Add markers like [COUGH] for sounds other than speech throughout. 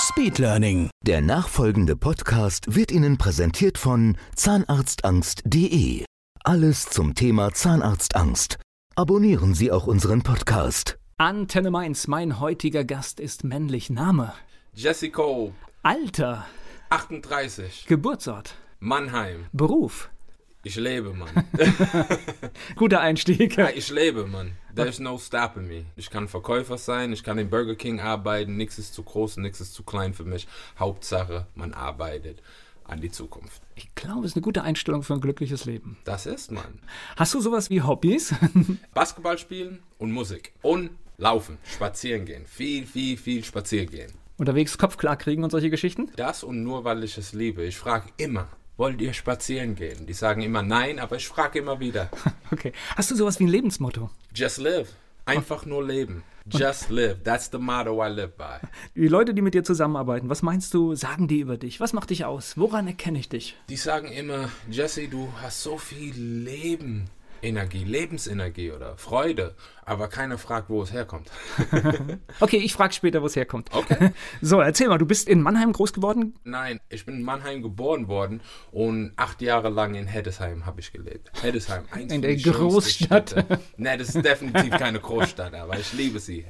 Speedlearning. Der nachfolgende Podcast wird Ihnen präsentiert von zahnarztangst.de. Alles zum Thema Zahnarztangst. Abonnieren Sie auch unseren Podcast. Antenne Mainz, mein heutiger Gast ist männlich. Name, Jesse Cole, Alter, 38, Geburtsort, Mannheim. Beruf. Ich lebe, Mann. [LAUGHS] Guter Einstieg. ja, ich lebe, Mann. There's no stopping me. Ich kann Verkäufer sein, ich kann in Burger King arbeiten. Nichts ist zu groß, nichts ist zu klein für mich. Hauptsache, man arbeitet an die Zukunft. Ich glaube, es ist eine gute Einstellung für ein glückliches Leben. Das ist, Mann. Hast du sowas wie Hobbys? [LAUGHS] Basketball spielen und Musik. Und laufen, spazieren gehen. Viel, viel, viel spazieren gehen. Unterwegs Kopf klar kriegen und solche Geschichten? Das und nur weil ich es liebe. Ich frage immer, wollt ihr spazieren gehen? Die sagen immer nein, aber ich frage immer wieder. [LAUGHS] Okay. Hast du sowas wie ein Lebensmotto? Just live. Einfach nur leben. Just live. That's the motto I live by. Die Leute, die mit dir zusammenarbeiten, was meinst du, sagen die über dich? Was macht dich aus? Woran erkenne ich dich? Die sagen immer, Jesse, du hast so viel Leben. Energie, Lebensenergie oder Freude, aber keiner fragt, wo es herkommt. [LAUGHS] Okay, ich frage später, wo es herkommt. Okay. [LAUGHS] So, erzähl mal, du bist in Mannheim groß geworden? Nein, ich bin in Mannheim geboren worden und acht Jahre lang in Heddesheim habe ich gelebt. Heddesheim, eins In der Großstadt. Nein, das ist definitiv keine Großstadt, aber ich liebe sie.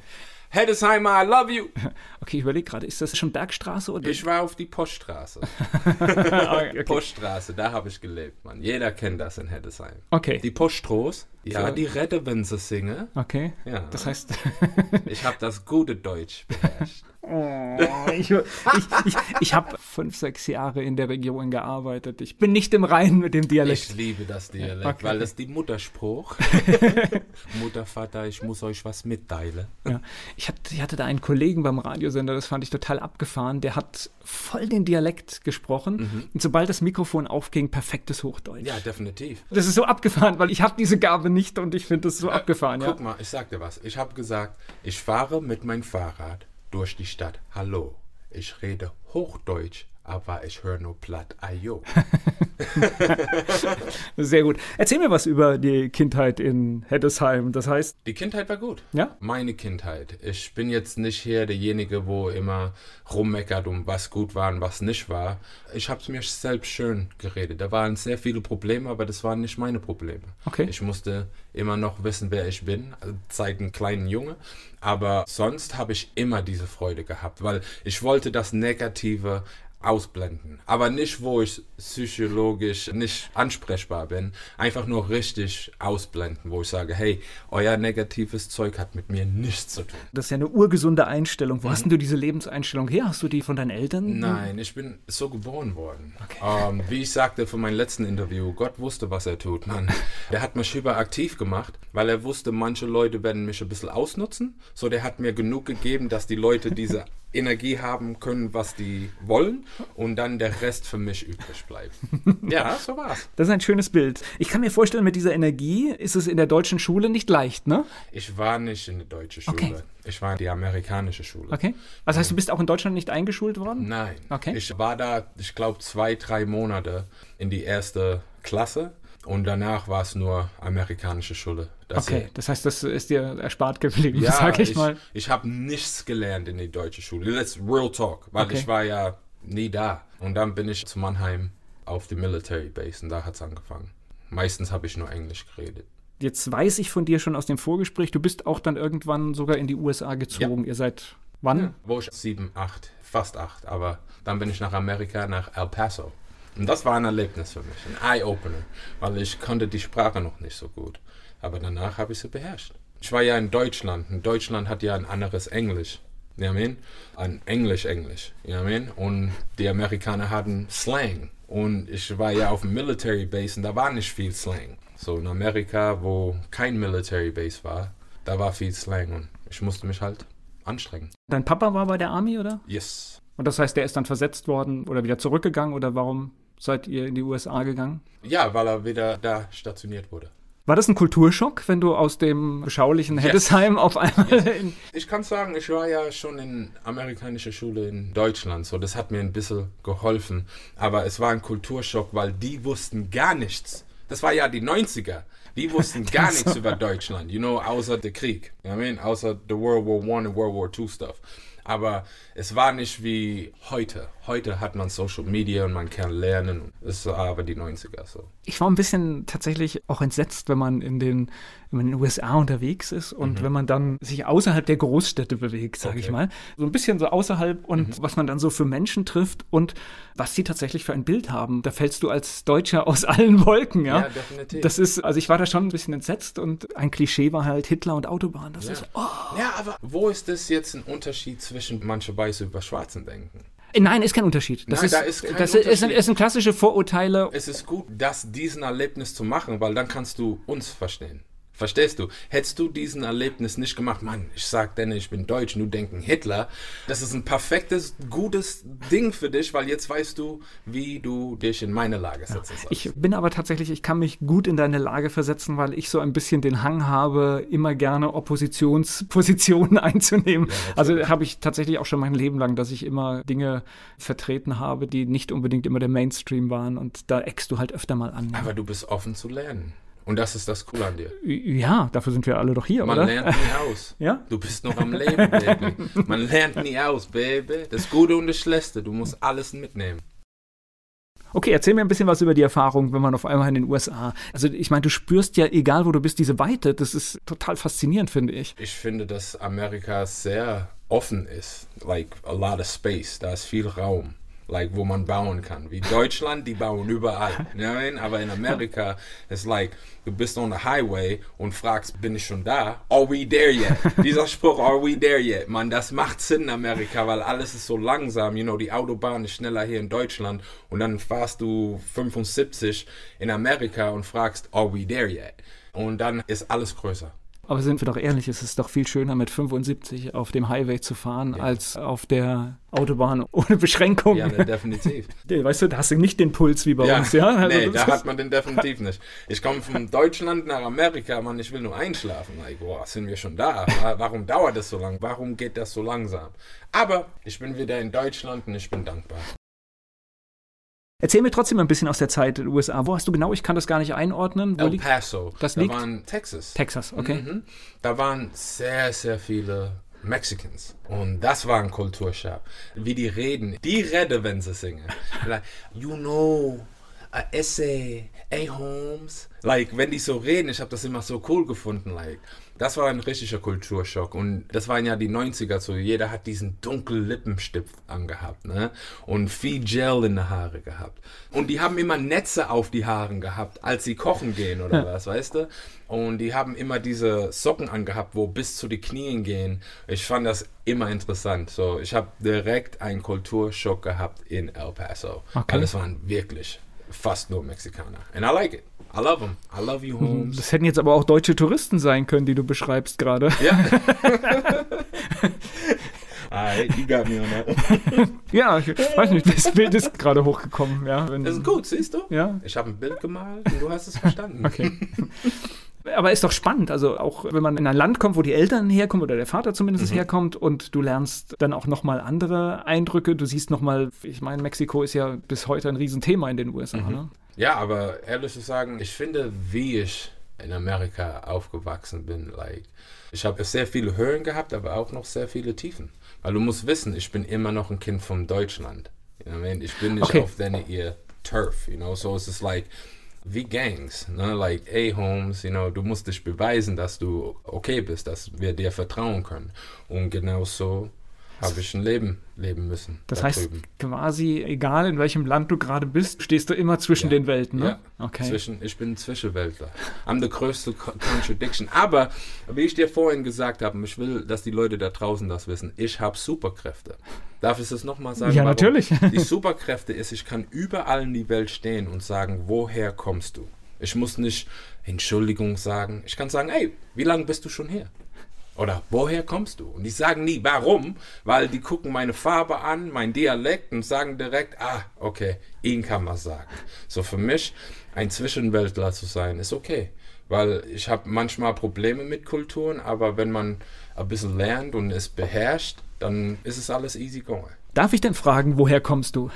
Heddesheim, I love you. [LAUGHS] Okay, ich überlege gerade, ist das schon Bergstraße oder? Ich war auf die Poststraße. [LAUGHS] okay. [LAUGHS] Poststraße, da habe ich gelebt, Mann. Jeder kennt das in Heddesheim. Okay. Die Poststraße, ja, So. die Rette, wenn sie singe. Okay. Ja. Das heißt, Ich habe das gute Deutsch beherrscht. Oh, ich, ich, ich, ich habe fünf, sechs Jahre in der Region gearbeitet. Ich bin nicht im Reinen mit dem Dialekt. Ich liebe das Dialekt, Okay. weil das die Mutterspruch. [LAUGHS] Mutter, Vater, ich muss euch was mitteilen. Ja. Ich, hatte, ich hatte da einen Kollegen beim Radiosender, das fand ich total abgefahren. Der hat voll den Dialekt gesprochen. Und sobald das Mikrofon aufging, perfektes Hochdeutsch. Ja, definitiv. Das ist so abgefahren, weil ich habe diese Gabe nicht und ich finde das so abgefahren. Ja. Guck mal, ich sag dir was. Ich habe gesagt, ich fahre mit meinem Fahrrad durch die Stadt. Hallo, ich rede Hochdeutsch, aber ich höre nur platt. Ayo. [LAUGHS] Sehr gut. Erzähl mir was über die Kindheit in Heddesheim. Das heißt, Die Kindheit war gut. Ja? Meine Kindheit. Ich bin jetzt nicht hier derjenige, wo immer rummeckert, um was gut war und was nicht war. Ich habe es mir selbst schön geredet. Da waren sehr viele Probleme, aber das waren nicht meine Probleme. Okay. Ich musste immer noch wissen, wer ich bin, seit einem kleinen Junge. Aber sonst habe ich immer diese Freude gehabt, weil ich wollte das Negative ausblenden. Aber nicht, wo ich psychologisch nicht ansprechbar bin. Einfach nur richtig ausblenden, wo ich sage, hey, euer negatives Zeug hat mit mir nichts zu tun. das ist ja eine urgesunde Einstellung. Wo hast denn du diese Lebenseinstellung her? Hast du die von deinen Eltern? Nein, ich bin so geboren worden. Ähm, wie ich sagte für mein letzten Interview, Gott wusste, was er tut, Mann. Der hat mich hyperaktiv gemacht, weil er wusste, manche Leute werden mich ein bisschen ausnutzen. So, der hat mir genug gegeben, dass die Leute diese Energie haben können, was die wollen und dann der Rest für mich übrig bleibt. [LAUGHS] Ja, so war's. Das ist ein schönes Bild. Ich kann mir vorstellen, mit dieser Energie ist es in der deutschen Schule nicht leicht, ne? Ich war nicht in der deutschen Schule. Okay. Ich war in die amerikanische Schule. Okay. Was heißt, du bist auch in Deutschland nicht eingeschult worden? Nein. Okay. Ich war da, ich glaube, zwei, drei Monate in die erste Klasse und danach war es nur amerikanische Schule. Das Okay, hier. das heißt, das ist dir erspart geblieben, Ja, sag ich, ich, mal. ich habe nichts gelernt in die deutsche Schule. Let's real talk, weil Okay. ich war ja nie da. Und dann bin ich zu Mannheim auf die Military Base und da hat es angefangen. Meistens habe ich nur Englisch geredet. Jetzt weiß ich von dir schon aus dem Vorgespräch, du bist auch dann irgendwann sogar in die USA gezogen. Ihr seid wann? Wo ich sieben, acht, fast acht, aber dann bin ich nach Amerika, nach El Paso. Und das war ein Erlebnis für mich, ein Eye-Opener, weil ich konnte die Sprache noch nicht so gut. Aber danach habe ich sie beherrscht. Ich war ja in Deutschland und Deutschland hat ja ein anderes Englisch. You know what I mean? Ein Englisch-Englisch. You know what I mean? Und die Amerikaner hatten Slang. Und ich war ja auf dem Military Base und da war nicht viel Slang. So in Amerika, wo kein Military Base war, da war viel Slang und ich musste mich halt anstrengen. Dein Papa war bei der Army, oder? Yes. Und das heißt, der ist dann versetzt worden oder wieder zurückgegangen oder warum seid ihr in die USA gegangen? Ja, weil er wieder da stationiert wurde. War das ein Kulturschock, wenn du aus dem beschaulichen Yes. Heddesheim auf einmal in. Ich kann sagen, ich war ja schon in amerikanischer Schule in Deutschland, so das hat mir ein bisschen geholfen. Aber es war ein Kulturschock, weil die wussten gar nichts. Das war ja die 90er. Die wussten [LAUGHS] gar nichts über Deutschland, you know, außer der Krieg. You know I mean? Außer the World War One und World War Two stuff. Aber es war nicht wie heute. Heute hat man Social Media und man kann lernen. Es war aber die 90er so. Ich war ein bisschen tatsächlich auch entsetzt, wenn man in den, wenn man in den USA unterwegs ist und wenn man dann sich außerhalb der Großstädte bewegt, sage ich Okay. mal. So ein bisschen so außerhalb und was man dann so für Menschen trifft und was sie tatsächlich für ein Bild haben. Da fällst du als Deutscher aus allen Wolken, ja. Ja, definitiv. Das ist, also ich war da schon ein bisschen entsetzt und ein Klischee war halt Hitler und Autobahn. Das ist, oh. Ja, aber wo ist das jetzt ein Unterschied zwischen manche Weiße über Schwarzen denken? Äh, Nein, ist kein Unterschied. Das Nein, ist, da ist kein das ist, ist, Unterschied. sind klassische Vorurteile. Es ist gut, das diesen Erlebnis zu machen, weil dann kannst du uns verstehen. Verstehst du? Hättest du diesen Erlebnis nicht gemacht, Mann, ich sag denen, ich bin Deutsch, nur denken Hitler, das ist ein perfektes, gutes Ding für dich, weil jetzt weißt du, wie du dich in meine Lage setzen sollst. Ich bin aber tatsächlich, ich kann mich gut in deine Lage versetzen, weil ich so ein bisschen den Hang habe, immer gerne Oppositionspositionen [LAUGHS] einzunehmen. also habe ich tatsächlich auch schon mein Leben lang, dass ich immer Dinge vertreten habe, die nicht unbedingt immer der Mainstream waren und da eckst du halt öfter mal an. aber du bist offen zu lernen. Und das ist das Coole an dir. Ja, dafür sind wir alle doch hier, Man oder? lernt nie aus. [LAUGHS] Ja? Du bist noch am Leben, Baby. Man lernt nie aus, Baby. Das Gute und das Schlechte, du musst alles mitnehmen. Okay, erzähl mir ein bisschen was über die Erfahrung, wenn man auf einmal in den USA. Also ich meine, du spürst ja, egal wo du bist, diese Weite. Das ist total faszinierend, finde ich. Ich finde, dass Amerika sehr offen ist. Like a lot of space. Da ist viel Raum. Like, wo man bauen kann. Wie Deutschland, die bauen überall. [LAUGHS] Mean? Aber in Amerika ist like, du bist on the highway und fragst, bin ich schon da? Are we there yet? [LAUGHS] Dieser Spruch, are we there yet? Man, das macht Sinn in Amerika, weil alles ist so langsam. You know, die Autobahn ist schneller hier in Deutschland und dann fahrst du 75 in Amerika und fragst, are we there yet? Und dann ist alles größer. Aber sind wir doch ehrlich, es ist doch viel schöner mit 75 auf dem Highway zu fahren, als auf der Autobahn [LAUGHS] ohne Beschränkung. Ja, ne, definitiv. [LAUGHS] Weißt du, da hast du nicht den Puls wie bei uns, ja? Also nee, da hat man den definitiv nicht. Ich komme von Deutschland nach Amerika, Mann, ich will nur einschlafen. Like, boah, sind wir schon da? Wa- Warum dauert das so lang? Warum geht das so langsam? Aber ich bin wieder in Deutschland und ich bin dankbar. Erzähl mir trotzdem ein bisschen aus der Zeit in den USA. Wo hast du genau? Ich kann das gar nicht einordnen. Wo El Paso, Das da liegt- waren Texas. Texas? Okay. Mhm. Da waren sehr, sehr viele Mexicans. Und das war ein Kulturschock. Wie die reden. Die reden, wenn sie singen. [LAUGHS] Like, you know, a essay, a Holmes. Like, wenn die so reden, ich habe das immer so cool gefunden. Like, das war ein richtiger Kulturschock. Und das waren ja die 90er so. Jeder hat diesen dunklen Lippenstift angehabt, ne? Und viel Gel in den Haare gehabt. Und die haben immer Netze auf die Haaren gehabt, als sie kochen gehen oder was, weißt du? Und die haben immer diese Socken angehabt, wo bis zu die Knien gehen. Ich fand das immer interessant. So, ich habe direkt einen Kulturschock gehabt in El Paso. Okay. Weil es waren wirklich fast nur Mexikaner. And I like it. I love them. I love you, Holmes. Das hätten jetzt aber auch deutsche Touristen sein können, die du beschreibst gerade. Ja. [LAUGHS] Alright, you got me on that. [LAUGHS] Ja, ich weiß nicht, das Bild ist gerade hochgekommen. Ja, wenn, Das ist gut, siehst du? Ja. Ich habe ein Bild gemalt und du hast es verstanden. Okay. [LAUGHS] Aber ist doch spannend, also auch wenn man in ein Land kommt, wo die Eltern herkommen oder der Vater zumindest herkommt und du lernst dann auch nochmal andere Eindrücke. Du siehst nochmal, ich meine, Mexiko ist ja bis heute ein Riesenthema in den USA. Ne? Ja, aber ehrlich zu sagen, ich finde, wie ich in Amerika aufgewachsen bin, like, ich habe sehr viele Höhen gehabt, aber auch noch sehr viele Tiefen. Weil du musst wissen, ich bin immer noch ein Kind von Deutschland. You know I mean? Ich bin nicht Okay. auf deine ihr Turf, you know, so es ist like, wie Gangs, ne? like, hey Holmes, you know, du musst dich beweisen, dass du okay bist, dass wir dir vertrauen können. Und genau so habe ich ein Leben leben müssen. Das da heißt, drüben. quasi, egal in welchem Land du gerade bist, stehst du immer zwischen Ja. den Welten. Ne? Ja, Okay. zwischen, ich bin ein Zwischenweltler. I'm the größte Co- Contradiction. Aber, wie ich dir vorhin gesagt habe, ich will, dass die Leute da draußen das wissen, ich habe Superkräfte. Darf ich es nochmal sagen? Ja, warum? natürlich. Die Superkräfte ist, ich kann überall in die Welt stehen und sagen, woher kommst du? Ich muss nicht Entschuldigung sagen. Ich kann sagen, hey, wie lange bist du schon hier? Oder woher kommst du? Und die sagen nie, warum, weil die gucken meine Farbe an, mein Dialekt und sagen direkt, ah, okay, ihn kann man sagen. So für mich, ein Zwischenweltler zu sein, ist okay. Weil ich habe manchmal Probleme mit Kulturen, aber wenn man ein bisschen lernt und es beherrscht, dann ist es alles easy going. Darf ich denn fragen, woher kommst du?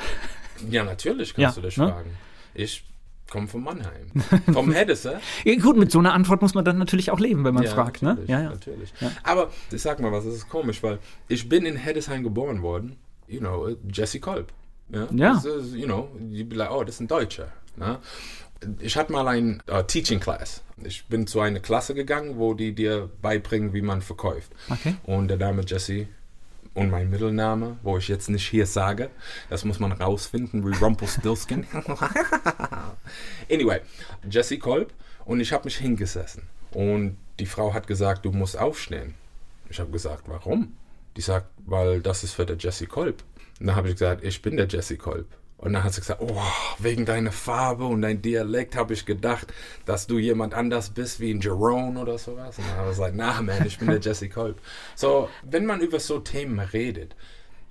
Ja, natürlich kannst Ja, du das ne? fragen. Ich komme von Mannheim. Vom [LAUGHS] Hedese. Ja, gut, mit so einer Antwort muss man dann natürlich auch leben, wenn man fragt, ne? Ja, ja. Natürlich. Aber ich sag mal was, das ist komisch, weil ich bin in Heddesheim geboren worden, you know, Jesse Kolb. Ja. Ja. Das ist, you know, you'd be like, oh, das ist ein Deutscher. Ne? Ich hatte mal ein uh, Teaching Class. Ich bin zu einer Klasse gegangen, wo die dir beibringen, wie man verkauft. Okay. Und der Name Jesse und mein Mittelname, wo ich jetzt nicht hier sage, das muss man rausfinden, wie Rumpelstiltskin. [LAUGHS] anyway, Jesse Kolb und ich habe mich hingesessen und die Frau hat gesagt, du musst aufstehen. Ich habe gesagt, warum? Die sagt, weil das ist für der Jesse Kolb. Und dann habe ich gesagt, ich bin der Jesse Kolb. Und dann hat sie gesagt, oh, wegen deiner Farbe und dein Dialekt habe ich gedacht, dass du jemand anders bist wie ein Jerome oder sowas. Und dann habe ich gesagt, na man, ich bin der [LAUGHS] Jesse Kolb. So, wenn man über so Themen redet,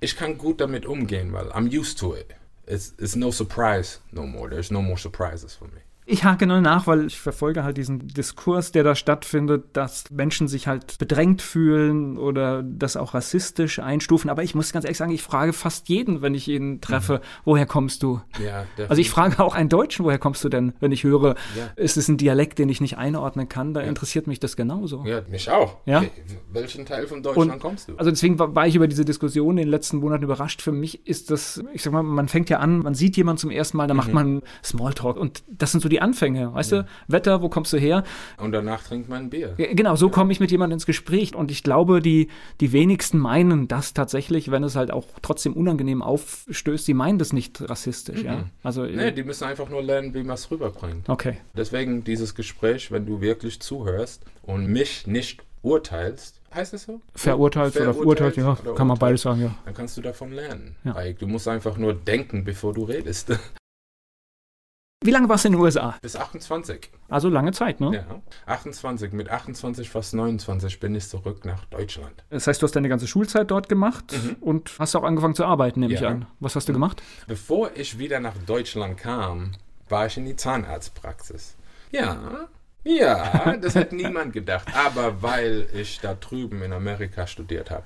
ich kann gut damit umgehen, weil I'm used to it. It's, it's no surprise no more. There's no more surprises for me. Ich hake nur nach, weil ich verfolge halt diesen Diskurs, der da stattfindet, dass Menschen sich halt bedrängt fühlen oder das auch rassistisch einstufen. Aber ich muss ganz ehrlich sagen, ich frage fast jeden, wenn ich ihn treffe, woher kommst du? Ja, Also ich frage auch einen Deutschen, woher kommst du denn, wenn ich höre, Ja. ist es ein Dialekt, den ich nicht einordnen kann, da interessiert mich das genauso. Ja, mich auch. Ja? Welchen Teil von Deutschland Und kommst du? also deswegen war, war ich über diese Diskussion in den letzten Monaten überrascht. Für mich ist das, ich sag mal, man fängt ja an, man sieht jemanden zum ersten Mal, da Mhm. macht man Smalltalk und das sind so die Anfänge, weißt du? Wetter, wo kommst du her? Und danach trinkt man ein Bier. Ja, Genau, so komme ich mit jemandem ins Gespräch. Und ich glaube, die, die wenigsten meinen das tatsächlich, wenn es halt auch trotzdem unangenehm aufstößt, die meinen das nicht rassistisch, ja. Also, Nee, die müssen einfach nur lernen, wie man es rüberbringt. okay. Deswegen dieses Gespräch, wenn du wirklich zuhörst und mich nicht urteilst, heißt es so? Verurteilt oder verurteilt, ja, oder kann man beides sagen, ja. Dann kannst du davon lernen. Ja. Du musst einfach nur denken, bevor du redest. [LAUGHS] Wie lange warst du in den USA? Bis 28. Also lange Zeit, ne? Ja. 28. Mit 28, fast 29 bin ich zurück nach Deutschland. Das heißt, du hast deine ganze Schulzeit dort gemacht und hast auch angefangen zu arbeiten, nehme ich Mhm. Ja. an. Was hast du gemacht? Bevor ich wieder nach Deutschland kam, war ich in die Zahnarztpraxis. Ja, ja, das hat [LAUGHS] niemand gedacht. Aber weil ich da drüben in Amerika studiert habe,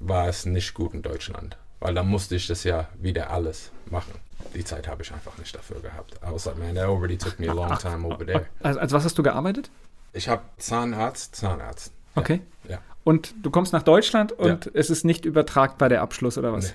war es nicht gut in Deutschland. Weil da musste ich das ja wieder alles machen. Die Zeit habe ich einfach nicht dafür gehabt. I was like, man, that already took me a long [LAUGHS] time over there. Also, als was hast du gearbeitet? Ich habe Zahnarzt, Zahnarzt. Ja, Okay. Ja. Und du kommst nach Deutschland und es ist nicht übertragbar der Abschluss oder was?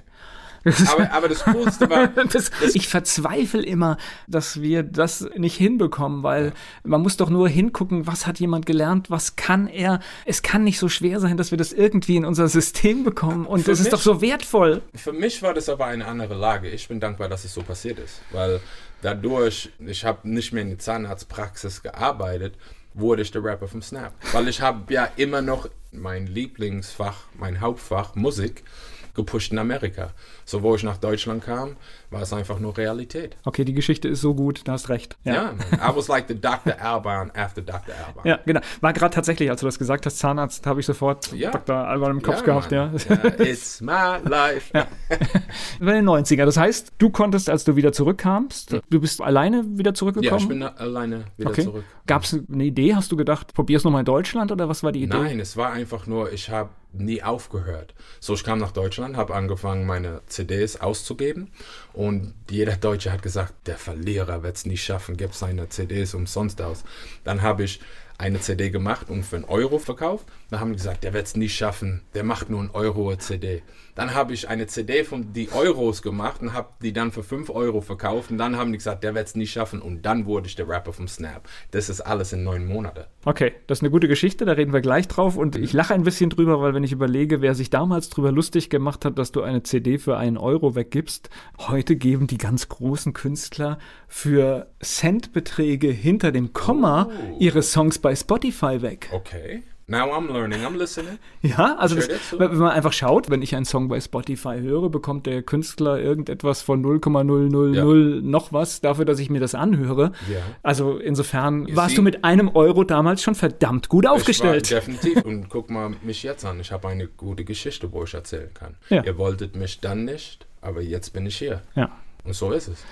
[LAUGHS] Aber, aber das Coolste war, [LAUGHS] Das, ich verzweifle immer, dass wir das nicht hinbekommen, weil man muss doch nur hingucken, was hat jemand gelernt, was kann er. Es kann nicht so schwer sein, dass wir das irgendwie in unser System bekommen und Für das ist mich- doch so wertvoll. Für mich war das aber eine andere Lage. Ich bin dankbar, dass es so passiert ist, weil dadurch, ich habe nicht mehr in der Zahnarztpraxis gearbeitet, wurde ich der Rapper vom Snap. Weil ich habe ja immer noch mein Lieblingsfach, mein Hauptfach Musik gepusht in Amerika. So, wo ich nach Deutschland kam, war es einfach nur Realität. Okay, die Geschichte ist so gut, da hast recht. Ja, man. I was like the Dr. Alban after Dr. Alban. Ja, genau. War gerade tatsächlich, als du das gesagt hast, Zahnarzt, habe ich sofort Ja. Dr. Alban im Kopf gehabt, ja. Mann. ja. It's my life. Bei den 90er. Das heißt, du konntest, als du wieder zurückkamst, du bist alleine wieder Ja, zurückgekommen? ich bin alleine wieder okay. zurück. Gab es eine Idee? Hast du gedacht, probier's nochmal in Deutschland oder was war die Idee? Nein, es war einfach nur, ich habe nie aufgehört. So, ich kam nach Deutschland, habe angefangen, meine CDs auszugeben und jeder Deutsche hat gesagt, der Verlierer wird es nie schaffen, gibt seine CDs umsonst aus. Dann habe ich eine CD gemacht und für einen Euro verkauft. Dann haben die gesagt, der wird es nie schaffen, der macht nur einen Euro eine CD. Dann habe ich eine CD von die Euros gemacht und habe die dann für 5 Euro verkauft und dann haben die gesagt, der wird es nie schaffen und dann wurde ich der Rapper vom Snap. Das ist alles in neun Monaten. Okay, das ist eine gute Geschichte, da reden wir gleich drauf. Und ich lache ein bisschen drüber, weil wenn ich überlege, wer sich damals drüber lustig gemacht hat, dass du eine CD für einen Euro weggibst, heute geben die ganz großen Künstler für Centbeträge hinter dem Komma ihre Songs bei Spotify weg. Okay. Now I'm learning, I'm listening. [LAUGHS] Ja, also das, wenn man einfach schaut, wenn ich einen Song bei Spotify höre, bekommt der Künstler irgendetwas von 0,000 noch was dafür, dass ich mir das anhöre. Ja. Also insofern You warst see? du mit einem Euro damals schon verdammt gut aufgestellt. Definitiv. [LAUGHS] Und guck mal mich jetzt an. Ich habe eine gute Geschichte, wo ich erzählen kann. Ja. Ihr wolltet mich dann nicht, aber jetzt bin ich hier. Ja. Und so ist es.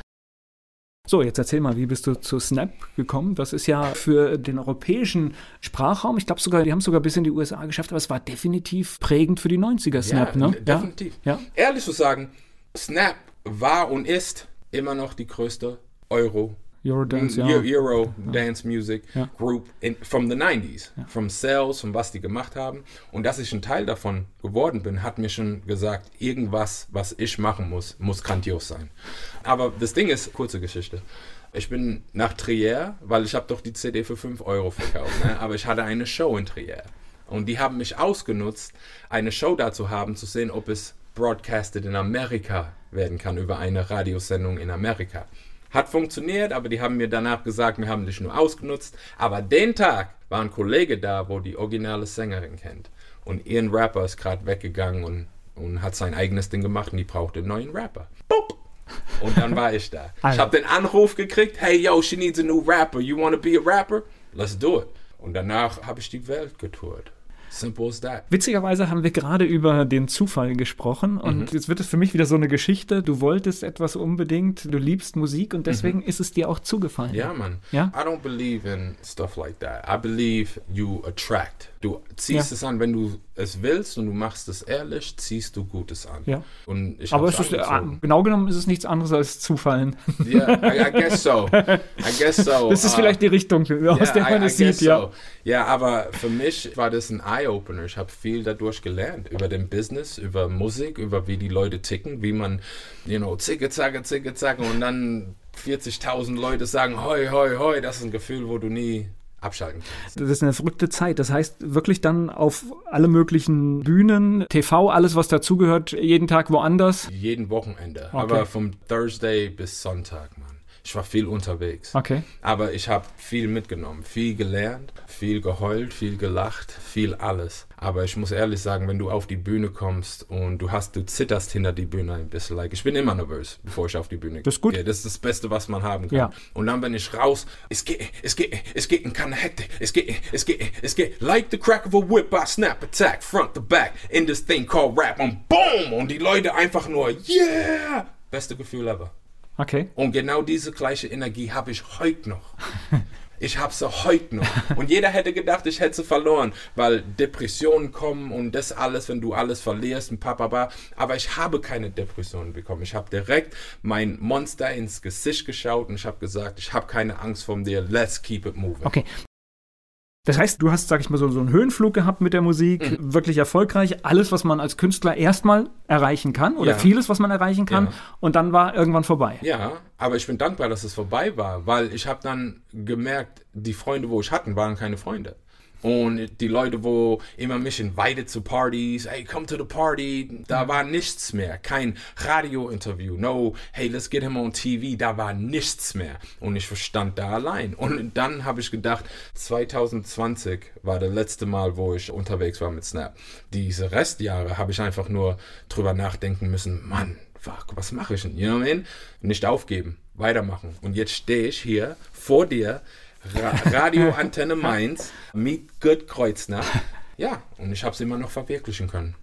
So, jetzt erzähl mal, wie bist du zu Snap gekommen? Das ist ja für den europäischen Sprachraum, ich glaube sogar, die haben es sogar bis in die USA geschafft, aber es war definitiv prägend für die 90er Snap, ja, ne? definitiv. Ja. Ehrlich zu sagen, Snap war und ist immer noch die größte Euro Eurodance, ja. Eu- Euro Dance Music Ja. Group in, from the 90s. From Sales, von was die gemacht haben. Und dass ich ein Teil davon geworden bin, hat mir schon gesagt, irgendwas, was ich machen muss, muss grandios sein. Aber das Ding ist, kurze Geschichte. Ich bin nach Trier, weil ich habe doch die CD für 5 Euro verkauft. Ne? Aber ich hatte eine Show in Trier. Und die haben mich ausgenutzt, eine Show da zu haben, zu sehen, ob es broadcasted in Amerika werden kann, über eine Radiosendung in Amerika. Hat funktioniert, aber die haben mir danach gesagt, wir haben dich nur ausgenutzt. Aber den Tag war ein Kollege da, wo die originale Sängerin kennt. Und ihren Rapper ist gerade weggegangen und, und hat sein eigenes Ding gemacht und die brauchte einen neuen Rapper. Boop. Und dann war ich da. Ich Alter. habe den Anruf gekriegt, hey yo, she needs a new rapper. You wanna be a rapper? Let's do it. Und danach habe ich die Welt getourt. Simple as that. Witzigerweise haben wir gerade über den Zufall gesprochen und Mhm. jetzt wird es für mich wieder so eine Geschichte. Du wolltest etwas unbedingt, du liebst Musik und deswegen ist es dir auch zugefallen. Mhm. Ja, man. Ja? I don't believe in stuff like that. I believe you attract. Du ziehst Ja. es an, wenn du es willst und du machst es ehrlich, ziehst du Gutes an. Ja. Und ich Aber es ist, äh, genau genommen ist es nichts anderes als Zufallen. Ja, I, I guess so. I guess so. [LAUGHS] Das ist Uh, vielleicht die Richtung, aus der man I- es sieht, guess ja. so. Ja, aber für mich war das ein Eye-Opener. Ich habe viel dadurch gelernt. Über den Business, über Musik, über wie die Leute ticken, wie man, you know, zicke, zacke, zicke, zacke und dann 40.000 Leute sagen, hoi, hoi, hoi. Das ist ein Gefühl, wo du nie abschalten kannst. Das ist eine verrückte Zeit. Das heißt, wirklich dann auf alle möglichen Bühnen, TV, alles, was dazugehört, jeden Tag woanders. Jeden Wochenende. Aber vom Thursday bis Sonntag, Mann. Ich war viel unterwegs. Okay. Aber ich habe viel mitgenommen, viel gelernt, viel geheult, viel gelacht, viel alles. Aber ich muss ehrlich sagen, wenn du auf die Bühne kommst und du hast, du zitterst hinter die Bühne ein bisschen. Like, ich bin immer nervös, bevor ich auf die Bühne Das ist gut. gehe. Das ist das Beste, was man haben kann. Ja. Und dann bin ich raus. Es geht, es geht, es geht in keine Hektik. Es geht, es geht, es geht. Like the crack of a whip, I snap, attack, front to back, in this thing called rap. Und boom! Und die Leute einfach nur, yeah! Beste Gefühl ever. Okay. Und genau diese gleiche Energie habe ich heute noch. [LAUGHS] Ich habe sie heute noch. Und jeder hätte gedacht, ich hätte sie verloren, weil Depressionen kommen und das alles, wenn du alles verlierst und papapa. Aber ich habe keine Depressionen bekommen. Ich habe direkt mein Monster ins Gesicht geschaut und ich habe gesagt, ich habe keine Angst vor dir. Let's keep it moving. Okay. Das heißt, du hast, sag ich mal, so, so einen Höhenflug gehabt mit der Musik, Mhm. wirklich erfolgreich. Alles, was man als Künstler erstmal erreichen kann oder Ja. vieles, was man erreichen kann. Ja. Und dann war irgendwann vorbei. Ja, aber ich bin dankbar, dass es vorbei war, weil ich habe dann gemerkt, die Freunde, wo ich hatten, waren keine Freunde. Und die Leute, wo immer mich invited zu Partys, hey, come to the party, da war nichts mehr. Kein Radio-Interview, no, hey, let's get him on TV, da war nichts mehr. Und ich stand da allein. Und dann habe ich gedacht, 2020 war der letzte Mal, wo ich unterwegs war mit Snap. Diese Restjahre habe ich einfach nur drüber nachdenken müssen, Mann, fuck, was mache ich denn? You know what I mean? Nicht aufgeben, weitermachen. Und jetzt stehe ich hier vor dir, Ra Radio Antenne Mainz, Meet Good Kreuznach. Ja, und ich habe es immer noch verwirklichen können.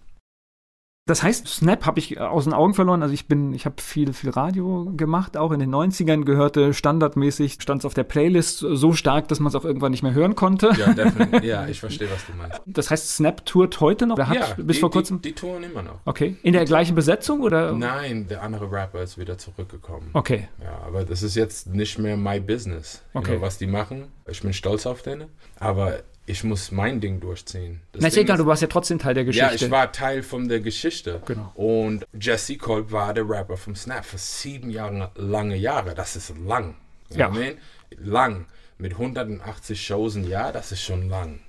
Das heißt, Snap habe ich aus den Augen verloren. Also ich bin, ich habe viel, viel Radio gemacht, auch in den 90ern gehörte standardmäßig, stand es auf der Playlist so stark, dass man es auch irgendwann nicht mehr hören konnte. Ja, [LAUGHS] definitiv. ja, ich verstehe, was du meinst. Das heißt, Snap tourt heute noch? Oder Ja, bis die, vor kurzem? Die, die touren immer noch. okay. In der gleichen Besetzung oder? Nein, der andere Rapper ist wieder zurückgekommen. Okay. Ja, aber das ist jetzt nicht mehr my business. Okay. know, was die machen. Ich bin stolz auf denen, aber ich muss mein Ding durchziehen. Das Na, ist Ding egal, ist- du warst ja trotzdem Teil der Ja, Geschichte. ich war Teil von der Geschichte. Genau. Und Jesse Kolb war der Rapper vom Snap für sieben Jahre, lange Jahre. Das ist lang. You Ja. I mean? Lang. Mit 180 Shows im Jahr, das ist schon lang.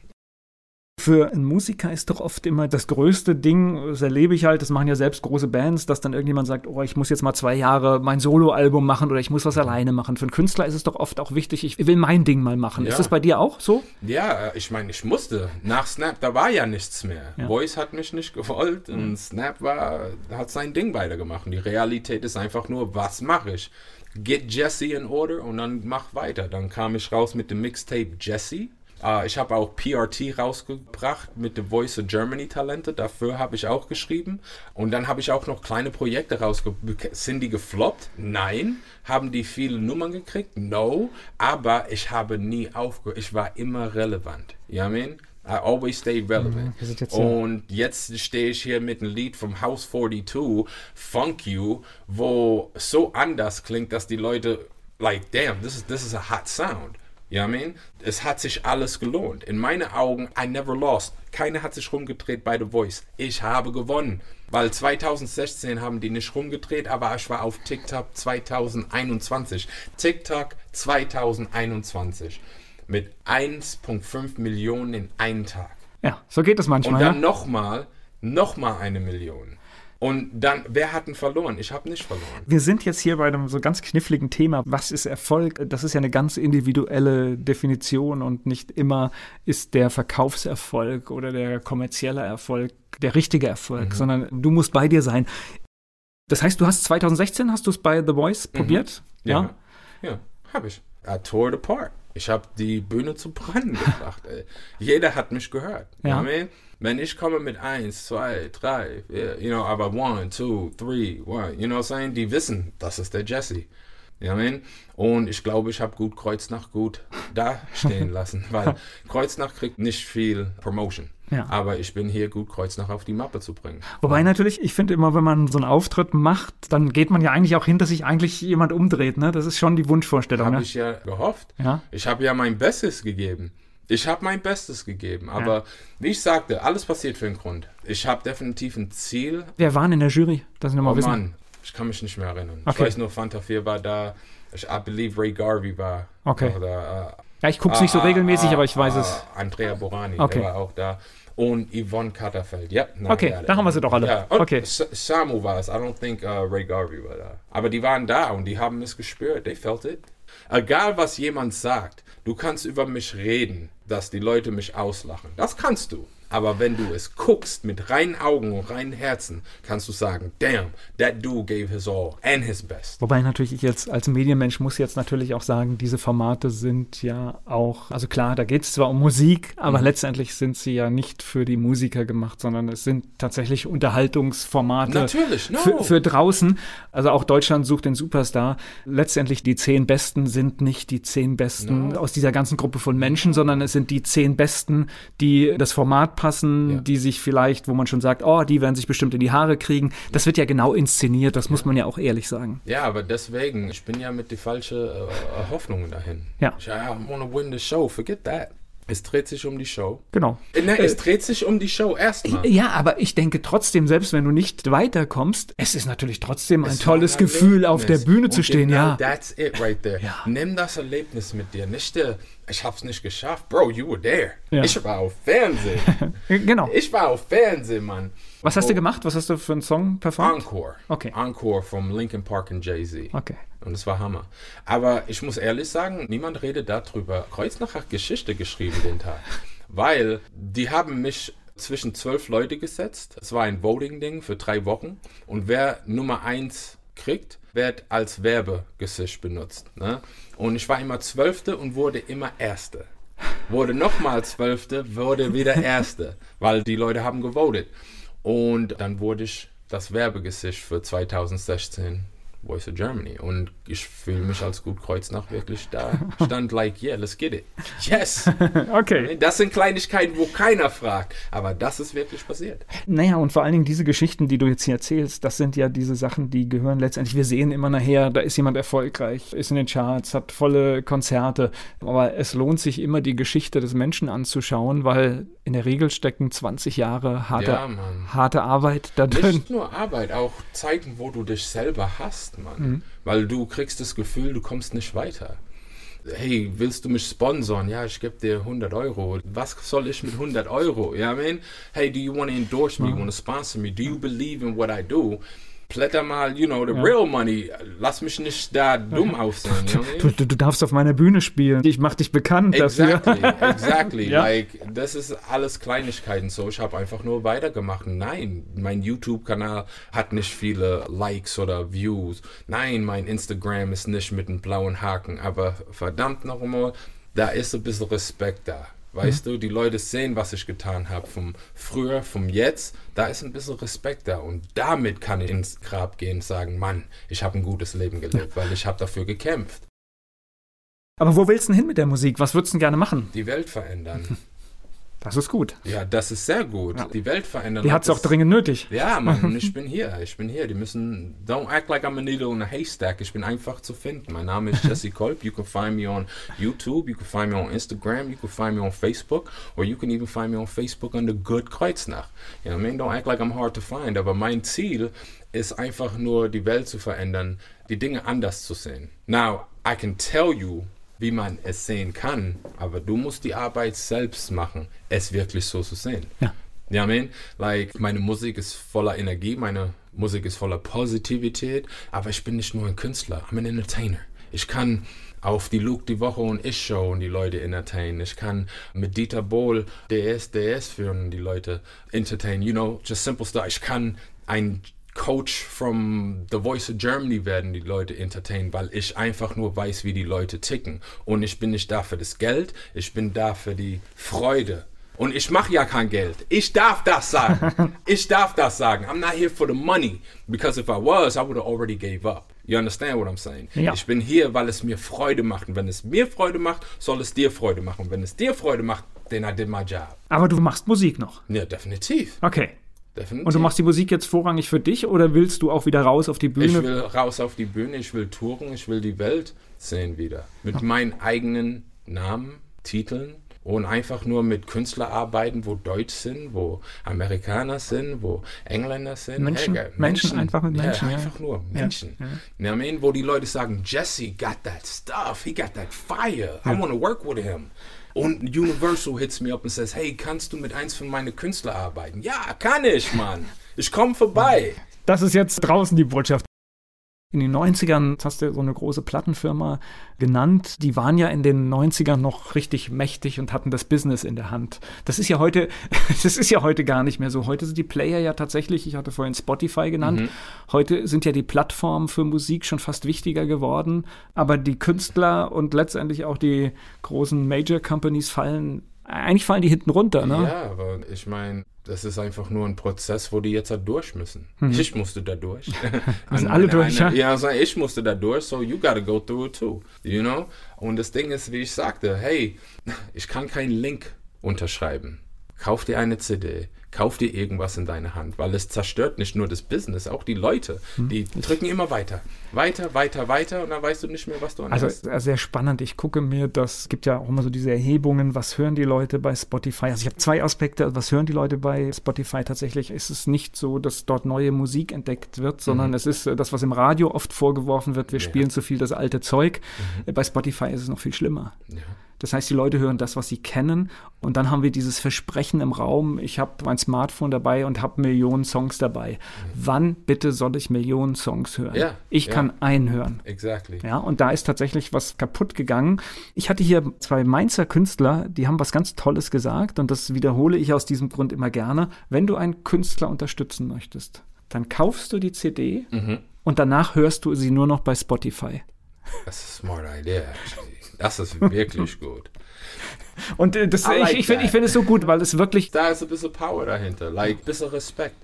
Für einen Musiker ist doch oft immer das größte Ding, das erlebe ich halt, das machen ja selbst große Bands, dass dann irgendjemand sagt, oh, ich muss jetzt mal zwei Jahre mein Soloalbum machen oder ich muss was alleine machen. Für einen Künstler ist es doch oft auch wichtig, ich will mein Ding mal machen. Ja. Ist das bei dir auch so? Ja, ich meine, ich musste. Nach Snap, da war ja nichts mehr. Ja. Voice hat mich nicht gewollt und Snap war, hat sein Ding weitergemacht. Und die Realität ist einfach nur, was mache ich? Get Jesse in order und dann mach weiter. Dann kam ich raus mit dem Mixtape Jesse. Äh, ich habe auch PRT rausgebracht mit The Voice of Germany Talente. Dafür habe ich auch geschrieben. Und dann habe ich auch noch kleine Projekte rausgebracht. Sind die gefloppt? Nein. Haben die viele Nummern gekriegt? No. Aber ich habe nie aufgehört. Ich war immer relevant. You know what I mean? I always stayed relevant. sind jetzt Und jetzt stehe ich hier mit einem Lied vom House 42, Funk You, wo so anders klingt, dass die Leute, like, damn, this is, this is a hot sound. What I mean? Es hat sich alles gelohnt. In meinen Augen, I never lost. Keiner hat sich rumgedreht bei The Voice. Ich habe gewonnen. Weil 2016 haben die nicht rumgedreht, aber ich war auf TikTok 2021. TikTok 2021. Mit 1,5 Millionen in einem Tag. Ja, so geht es Und manchmal. dann ja? nochmal, nochmal eine Million. Und dann, wer hat denn verloren? Ich habe nicht verloren. Wir sind jetzt hier bei einem so ganz kniffligen Thema. Was ist Erfolg? Das ist ja eine ganz individuelle Definition und nicht immer ist der Verkaufserfolg oder der kommerzielle Erfolg der richtige Erfolg, sondern du musst bei dir sein. Das heißt, du hast 2016 hast du es bei The Voice probiert? Ja, ja, habe ich. I tore it apart. Ich habe die Bühne zu brennen gebracht. Ey. Jeder hat mich gehört. Ja. I mean? Wenn ich komme mit eins, zwei, drei, yeah, you know, aber one, two, three, one, you know what I'm saying? Die wissen, das ist der Jesse. I mean? Und ich glaube, ich habe gut Kreuznach gut da stehen lassen, [LAUGHS] weil Kreuznach kriegt nicht viel Promotion. Ja. Aber ich bin hier gut Kreuznach auf die Mappe zu bringen. Wobei natürlich, ich finde immer, wenn man so einen Auftritt macht, dann geht man ja eigentlich auch hin, dass sich eigentlich jemand umdreht. Ne? Das ist schon die Wunschvorstellung. Habe Ne? ich ja gehofft. Ja. Ich habe ja mein Bestes gegeben. Ich habe mein Bestes gegeben. Aber wie ich sagte, alles passiert für einen Grund. Ich habe definitiv ein Ziel. Wer waren in der Jury? Das wir mal Oh wissen. Mann, ich kann mich nicht mehr erinnern. Ich Okay. weiß nur, Fanta 4 war da. Ich I believe Ray Garvey war Okay. Äh, Ja, ich gucke es nicht so ah, regelmäßig, ah, aber ich weiß ah, es. Andrea Borani, Okay. der war auch da. Und Yvonne Katterfeld. Ja, na, Okay, da haben wir sie doch alle. Ja, und Okay. Samu war es. I don't think uh, Ray Garvey war da. Aber die waren da und die haben es gespürt. They felt it. Egal, was jemand sagt, du kannst über mich reden, dass die Leute mich auslachen. Das kannst du. Aber wenn du es guckst mit reinen Augen und reinen Herzen, kannst du sagen, damn, that dude gave his all and his best. Wobei natürlich ich jetzt als Medienmensch muss jetzt natürlich auch sagen, diese Formate sind ja auch, also klar, da geht es zwar um Musik, aber Mhm. letztendlich sind sie ja nicht für die Musiker gemacht, sondern es sind tatsächlich Unterhaltungsformate Natürlich, no. für, für draußen. Also auch Deutschland sucht den Superstar. Letztendlich die zehn Besten sind nicht die zehn Besten No. aus dieser ganzen Gruppe von Menschen, sondern es sind die zehn Besten, die das Format passen, Ja. die sich vielleicht, wo man schon sagt, oh, die werden sich bestimmt in die Haare kriegen. Das wird ja genau inszeniert, das muss man ja auch ehrlich sagen. Ja, aber deswegen, ich bin ja mit die falschen äh, Hoffnungen dahin. Ja. Ich, I wanna win the show, forget that. Es dreht sich um die Show. Genau. Äh, Nein, es dreht sich um die Show erstmal. Ja, aber ich denke trotzdem, selbst wenn du nicht weiterkommst, es ist natürlich trotzdem ein Es tolles ein Gefühl, auf der. Bühne zu Und stehen, genau ja. That's it right there. Ja. Nimm das Erlebnis mit dir. Nicht der, ich hab's nicht geschafft. Bro, you were there. Ja. Ich war auf Fernsehen. [LAUGHS] Genau. ich war auf Fernsehen, Mann. Was hast du Oh, gemacht? Was hast du für einen Song performt? Encore. Okay. Encore vom Linkin Park und Jay-Z. Okay. Und es war Hammer. Aber ich muss ehrlich sagen, niemand redet darüber. Kreuznach hat Geschichte geschrieben den Tag. Weil die haben mich zwischen zwölf Leute gesetzt. Es war ein Voting-Ding für drei Wochen. Und wer Nummer eins kriegt, wird als Werbegesicht benutzt. Ne? Und ich war immer Zwölfte und wurde immer Erste. Wurde nochmal Zwölfte, wurde wieder Erste. Weil die Leute haben gewotet. Und dann wurde ich das Werbegesicht für 2016 Voice of Germany. Und ich fühle mich als gut Kreuznach wirklich da. [LAUGHS] Stand like, yeah, let's get it. Yes! [LAUGHS] Okay. Das sind Kleinigkeiten, wo keiner fragt. Aber das ist wirklich passiert. Naja, und vor allen Dingen diese Geschichten, die du jetzt hier erzählst, das sind ja diese Sachen, die gehören letztendlich. Wir sehen immer nachher, da ist jemand erfolgreich, ist in den Charts, hat volle Konzerte. Aber es lohnt sich immer, die Geschichte des Menschen anzuschauen, weil in der Regel stecken 20 Jahre harte, Ja, harte Arbeit da drin. Nicht nur Arbeit, auch Zeiten, wo du dich selber hast, Mann. Mhm. Weil du kriegst das Gefühl, du kommst nicht weiter. hey, willst du mich sponsern? Ja, ich gebe dir 100 Euro. Was soll ich mit 100 Euro? Ja, I mean, hey, do you want to endorse me? You want to sponsor me? Do you believe in what I do? Blätter mal, you know, the ja. real money. Lass mich nicht da dumm aussehen. Du, du, du, darfst auf meiner Bühne spielen. Ich mach dich bekannt exactly, dafür. [LAUGHS] Exactly, ja. Like, das ist alles Kleinigkeiten so. Ich habe einfach nur weitergemacht. Nein, mein YouTube-Kanal hat nicht viele Likes oder Views. Nein, mein Instagram ist nicht mit einem blauen Haken. Aber verdammt noch einmal, da ist ein bisschen Respekt da. Weißt mhm. du, die Leute sehen, was ich getan habe, vom früher, vom jetzt. Da ist ein bisschen Respekt da. Und damit kann ich ins Grab gehen und sagen, Mann, ich habe ein gutes Leben gelebt, weil ich habe dafür gekämpft. Aber wo willst du denn hin mit der Musik? Was würdest du denn gerne machen? Die Welt verändern. [LAUGHS] Das ist gut. Ja, das ist sehr gut. Ja. Die Welt verändern. Die hat es auch dringend nötig. Ja, Mann, [LAUGHS] ich bin hier. Ich bin hier. Die müssen. Don't act like I'm a needle in a haystack. Ich bin einfach zu finden. Mein Name ist Jesse Kolb. You can find me on YouTube. You can find me on Instagram. You can find me on Facebook. Or you can even find me on Facebook under Good Kreuznach. You know what I mean? Don't act like I'm hard to find. Aber mein Ziel ist einfach nur, die Welt zu verändern, die Dinge anders zu sehen. Now, I can tell you wie man es sehen kann, aber du musst die Arbeit selbst machen, es wirklich so zu sehen. Ja. Ja, I mean, like, meine Musik ist voller Energie, meine Musik ist voller Positivität, aber ich bin nicht nur ein Künstler, I'm an Entertainer. Ich kann auf die Luke die Woche und ich Show und die Leute entertainen. Ich kann mit Dieter Bohl DS, DS führen und die Leute entertainen. You know, just simple stuff. Ich kann ein Coach from The Voice of Germany werden die Leute entertainen, weil ich einfach nur weiß, wie die Leute ticken. Und ich bin nicht da für das Geld, ich bin da für die Freude. Und ich mache ja kein Geld. Ich darf das sagen. [LAUGHS] Ich darf das sagen. I'm not here for the money. Because if I was, I would have already gave up. You understand what I'm saying? Ja. Ich bin hier, weil es mir Freude macht. Und wenn es mir Freude macht, soll es dir Freude machen. Und wenn es dir Freude macht, then I did my job. Aber du machst Musik noch? Ja, definitiv. Okay. Definitiv. Und du machst die Musik jetzt vorrangig für dich oder willst du auch wieder raus auf die Bühne? Ich will raus auf die Bühne, ich will touren, ich will die Welt sehen wieder. Mit Ach. meinen eigenen Namen, Titeln und einfach nur mit Künstlern arbeiten, wo Deutsch sind, wo Amerikaner sind, wo Engländer sind. Menschen, hey, Menschen, Menschen, einfach mit Menschen. Ja, einfach nur Menschen. Ja, ja. I mean, wo die Leute sagen, Jesse got that stuff, he got that fire, I want to work with him. Und Universal hits me up und says, hey, kannst du mit eins von meinen Künstlern arbeiten? Ja, kann ich, Mann. Ich komme vorbei. Das ist jetzt draußen die Botschaft. In den 90ern, hast du so eine große Plattenfirma genannt, die waren ja in den 90ern noch richtig mächtig und hatten das Business in der Hand. Das ist ja heute, [LAUGHS] das ist ja heute gar nicht mehr so. Heute sind die Player ja tatsächlich, ich hatte vorhin Spotify genannt, mhm. heute sind ja die Plattformen für Musik schon fast wichtiger geworden, aber die Künstler und letztendlich auch die großen Major Companies fallen eigentlich fallen die hinten runter, ne? Ja, aber ich meine, das ist einfach nur ein Prozess, wo die jetzt da durch müssen. Mhm. Ich musste da durch. [LAUGHS] Müssen alle durch, eine, ja? Ja, ich musste da durch, so you gotta go through it too, you know? Und das Ding ist, wie ich sagte, hey, [LAUGHS] ich kann keinen Link unterschreiben. Kauf dir eine CD kauf dir irgendwas in deine Hand, weil es zerstört nicht nur das Business, auch die Leute. Hm. Die drücken immer weiter. Weiter, weiter, weiter und dann weißt du nicht mehr, was du an Also hast. sehr spannend. Ich gucke mir das, gibt ja auch immer so diese Erhebungen, was hören die Leute bei Spotify. Also ich habe zwei Aspekte, was hören die Leute bei Spotify tatsächlich? Ist es nicht so, dass dort neue Musik entdeckt wird, sondern mhm. es ist das, was im Radio oft vorgeworfen wird, wir ja. spielen zu viel das alte Zeug. Mhm. Bei Spotify ist es noch viel schlimmer. Ja. Das heißt, die Leute hören das, was sie kennen. Und dann haben wir dieses Versprechen im Raum, ich habe mein Smartphone dabei und habe Millionen Songs dabei. Mhm. Wann bitte soll ich Millionen Songs hören? Ja, ich ja. kann einen hören. Exactly. Ja, und da ist tatsächlich was kaputt gegangen. Ich hatte hier zwei Mainzer Künstler, die haben was ganz Tolles gesagt und das wiederhole ich aus diesem Grund immer gerne. Wenn du einen Künstler unterstützen möchtest, dann kaufst du die CD mhm. und danach hörst du sie nur noch bei Spotify. Das ist eine smart idea, actually. Das ist wirklich gut. Und äh, das, like ich, ich finde find es so gut, weil es wirklich. Da ist ein bisschen Power dahinter, like ein bisschen Respekt.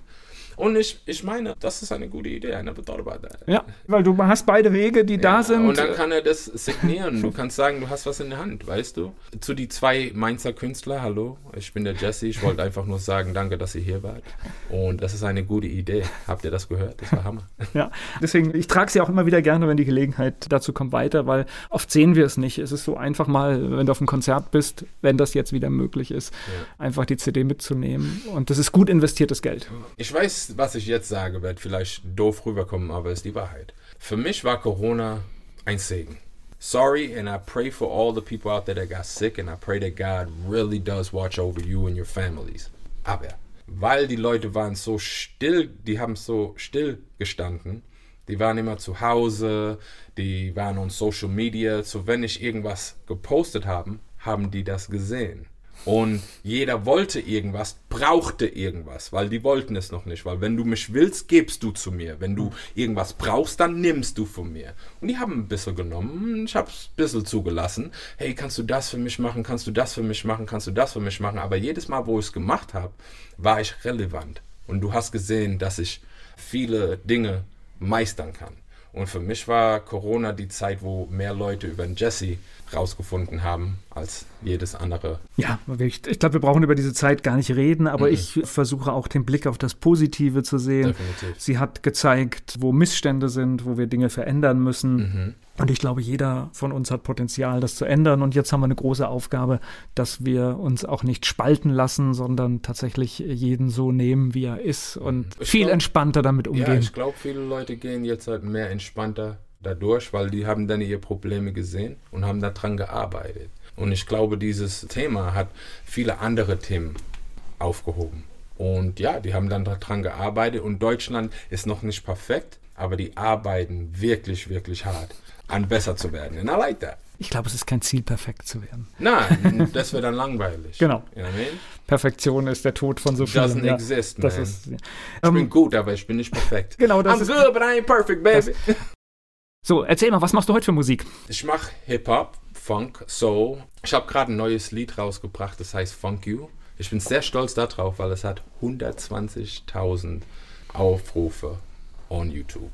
Und ich, ich meine, das ist eine gute Idee. I never thought about that. Ja, weil du hast beide Wege, die ja, da sind. Und dann kann er das signieren. Du kannst sagen, du hast was in der Hand, weißt du? Zu die zwei Mainzer Künstler, hallo, ich bin der Jesse. Ich wollte einfach nur sagen, danke, dass ihr hier wart. Und das ist eine gute Idee. Habt ihr das gehört? Das war Hammer. Ja, deswegen, ich trage sie auch immer wieder gerne, wenn die Gelegenheit dazu kommt, weiter, weil oft sehen wir es nicht. Es ist so einfach mal, wenn du auf einem Konzert bist, wenn das jetzt wieder möglich ist, ja. einfach die CD mitzunehmen. Und das ist gut investiertes Geld. Ich weiß, was ich jetzt sage, wird vielleicht doof rüberkommen, aber ist die Wahrheit. Für mich war Corona ein Segen. sorry, and I pray for all the people out there that got sick, and I pray that God really does watch over you and your families. Aber weil die Leute waren so still, die haben so still gestanden, die waren immer zu Hause, die waren on Social Media, so wenn ich irgendwas gepostet haben, haben die das gesehen. Und jeder wollte irgendwas, brauchte irgendwas, weil die wollten es noch nicht. Weil wenn du mich willst, gibst du zu mir. Wenn du irgendwas brauchst, dann nimmst du von mir. Und die haben ein bisschen genommen. Ich habe es ein bisschen zugelassen. Hey, kannst du das für mich machen? Kannst du das für mich machen? Kannst du das für mich machen? Aber jedes Mal, wo ich es gemacht habe, war ich relevant. Und du hast gesehen, dass ich viele Dinge meistern kann. Und für mich war Corona die Zeit, wo mehr Leute über den Jesse rausgefunden haben als jedes andere. Ja, ich, ich glaube, wir brauchen über diese Zeit gar nicht reden, aber mhm. ich versuche auch den Blick auf das Positive zu sehen. Definitiv. Sie hat gezeigt, wo Missstände sind, wo wir Dinge verändern müssen. Mhm. Und ich glaube, jeder von uns hat Potenzial, das zu ändern. Und jetzt haben wir eine große Aufgabe, dass wir uns auch nicht spalten lassen, sondern tatsächlich jeden so nehmen, wie er ist und ich viel glaub, entspannter damit umgehen. Ja, ich glaube, viele Leute gehen jetzt halt mehr entspannter dadurch, weil die haben dann ihre Probleme gesehen und haben daran gearbeitet. Und ich glaube, dieses Thema hat viele andere Themen aufgehoben. Und ja, die haben dann daran gearbeitet und Deutschland ist noch nicht perfekt, aber die arbeiten wirklich, wirklich hart an besser zu werden. And I like that. Ich glaube, es ist kein Ziel, perfekt zu werden. Nein, [LAUGHS] das wäre dann langweilig. Genau. You know I mean? Perfektion ist der Tod von so vielen. Doesn't ja, exist, man. Ist, ja. Ich um, bin ähm, gut, aber ich bin nicht perfekt. [LAUGHS] Genau, das I'm ist, good, but I ain't perfect, baby. Das, so, erzähl mal, was machst du heute für Musik? Ich mache Hip-Hop, Funk, Soul. Ich habe gerade ein neues Lied rausgebracht, das heißt Funk You. Ich bin sehr stolz darauf, weil es hat 120.000 Aufrufe on YouTube.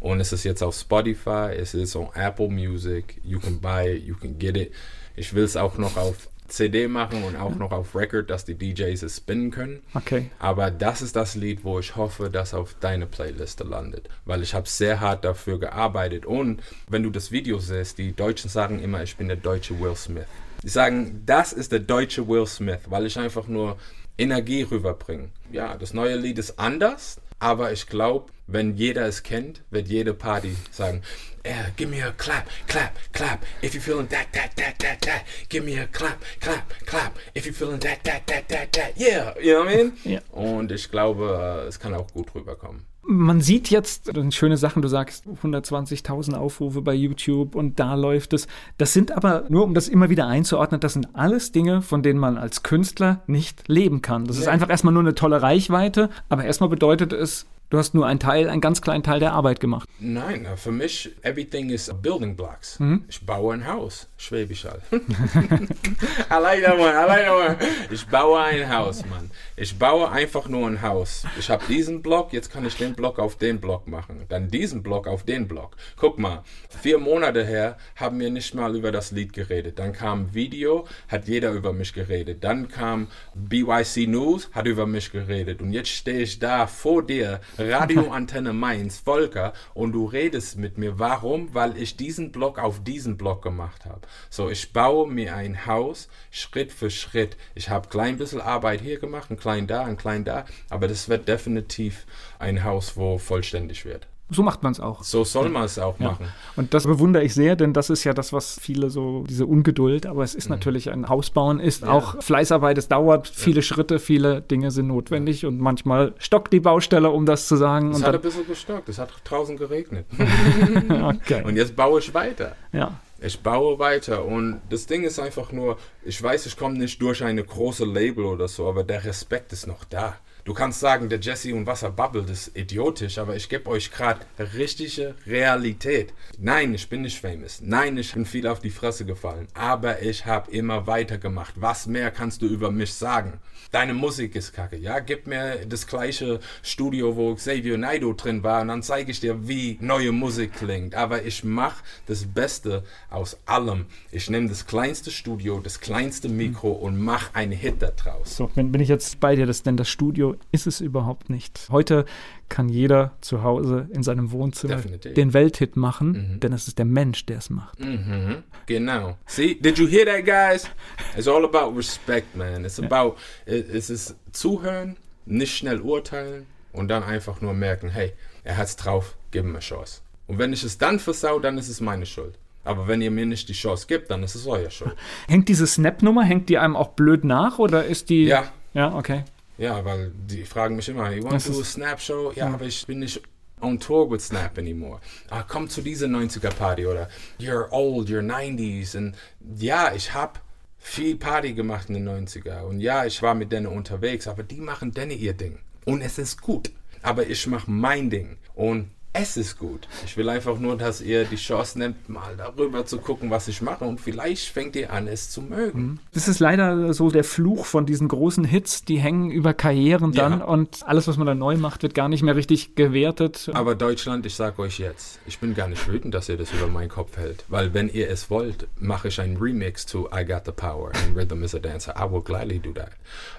Und es ist jetzt auf Spotify, es ist auf Apple Music. You can buy it, you can get it. Ich will es auch noch auf CD machen und auch noch auf Record, dass die DJs es spinnen können. Okay. Aber das ist das Lied, wo ich hoffe, dass auf deine Playliste landet, weil ich habe sehr hart dafür gearbeitet und wenn du das Video siehst, die Deutschen sagen immer, ich bin der deutsche Will Smith. Die sagen, das ist der deutsche Will Smith, weil ich einfach nur Energie rüberbringe. Ja, das neue Lied ist anders, aber ich glaube, wenn jeder es kennt, wird jede Party sagen, yeah, give me a clap, clap, clap. If you're feeling that, that, that, that, that, give me a clap, clap, clap. If you're feeling that, that, that, that, that, yeah. You know what I mean? Ja. Und ich glaube, es kann auch gut rüberkommen. Man sieht jetzt schöne Sachen, du sagst 120.000 Aufrufe bei YouTube und da läuft es. Das sind aber, nur um das immer wieder einzuordnen, das sind alles Dinge, von denen man als Künstler nicht leben kann. Das ja. ist einfach erstmal nur eine tolle Reichweite, aber erstmal bedeutet es, Du hast nur einen Teil, einen ganz kleinen Teil der Arbeit gemacht. Nein, für mich, everything is building blocks. Mhm. Ich baue ein Haus, Schwäbisch halt. I like that one, I like that one. Ich baue ein Haus, Mann. Ich baue einfach nur ein Haus. Ich habe diesen Block, jetzt kann ich den Block auf den Block machen. Dann diesen Block auf den Block. Guck mal, vier Monate her haben wir nicht mal über das Lied geredet. Dann kam Video, hat jeder über mich geredet. Dann kam BYC News, hat über mich geredet. Und jetzt stehe ich da vor dir, Radioantenne Mainz, Volker, und du redest mit mir. Warum? Weil ich diesen Block auf diesen Block gemacht habe. So, ich baue mir ein Haus Schritt für Schritt. Ich habe klein bisschen Arbeit hier gemacht, ein klein da, ein klein da, aber das wird definitiv ein Haus, wo vollständig wird. So macht man es auch. So soll man es auch ja. machen. Und das bewundere ich sehr, denn das ist ja das, was viele so, diese Ungeduld, aber es ist mhm. natürlich ein Hausbauen, ist ja. auch Fleißarbeit, es dauert, viele ja. Schritte, viele Dinge sind notwendig und manchmal stockt die Baustelle, um das zu sagen. Es hat ein bisschen gestockt, es hat draußen geregnet. [LAUGHS] okay. Und jetzt baue ich weiter. Ja. Ich baue weiter und das Ding ist einfach nur, ich weiß, ich komme nicht durch eine große Label oder so, aber der Respekt ist noch da. Du kannst sagen, der Jesse und Wasser babbelt, ist idiotisch, aber ich gebe euch gerade richtige Realität. Nein, ich bin nicht famous. Nein, ich bin viel auf die Fresse gefallen. Aber ich habe immer weitergemacht. Was mehr kannst du über mich sagen? Deine Musik ist kacke, ja? Gib mir das gleiche Studio, wo Xavier Naidoo drin war und dann zeige ich dir, wie neue Musik klingt. Aber ich mache das Beste aus allem. Ich nehme das kleinste Studio, das kleinste Mikro und mache einen Hit daraus. So, wenn, wenn ich jetzt bei dir, das denn das Studio ist es überhaupt nicht. Heute kann jeder zu Hause in seinem Wohnzimmer Definitely. den Welthit machen, mhm. denn es ist der Mensch, der es macht. Mhm. Genau. See, did you hear that, guys? It's all about respect, man. It's about, es ist zuhören, nicht schnell urteilen und dann einfach nur merken, hey, er hat's drauf, gib ihm eine Chance. Und wenn ich es dann versau, dann ist es meine Schuld. Aber wenn ihr mir nicht die Chance gibt, dann ist es euer Show. [LAUGHS] Hängt diese Snap-Nummer, hängt die einem auch blöd nach oder ist die. Ja. Ja, okay. Ja, weil die fragen mich immer, you want Das to do a ist- Snap Show? Ja, aber ich bin nicht on tour with Snap anymore. Ah, komm zu dieser 90er Party oder you're old, you're 90s. Und ja, ich hab viel Party gemacht in den 90er. Und ja, ich war mit denen unterwegs, aber die machen denen ihr Ding. Und es ist gut. Aber ich mache mein Ding. Und es ist gut. Ich will einfach nur, dass ihr die Chance nehmt, mal darüber zu gucken, was ich mache. Und vielleicht fängt ihr an, es zu mögen. Das ist leider so der Fluch von diesen großen Hits, die hängen über Karrieren dann Ja. und alles, was man dann neu macht, wird gar nicht mehr richtig gewertet. Aber Deutschland, ich sag euch jetzt, ich bin gar nicht wütend, dass ihr das über meinen Kopf hält. Weil wenn ihr es wollt, mache ich einen Remix zu I Got the Power and Rhythm is a Dancer. I will gladly do that.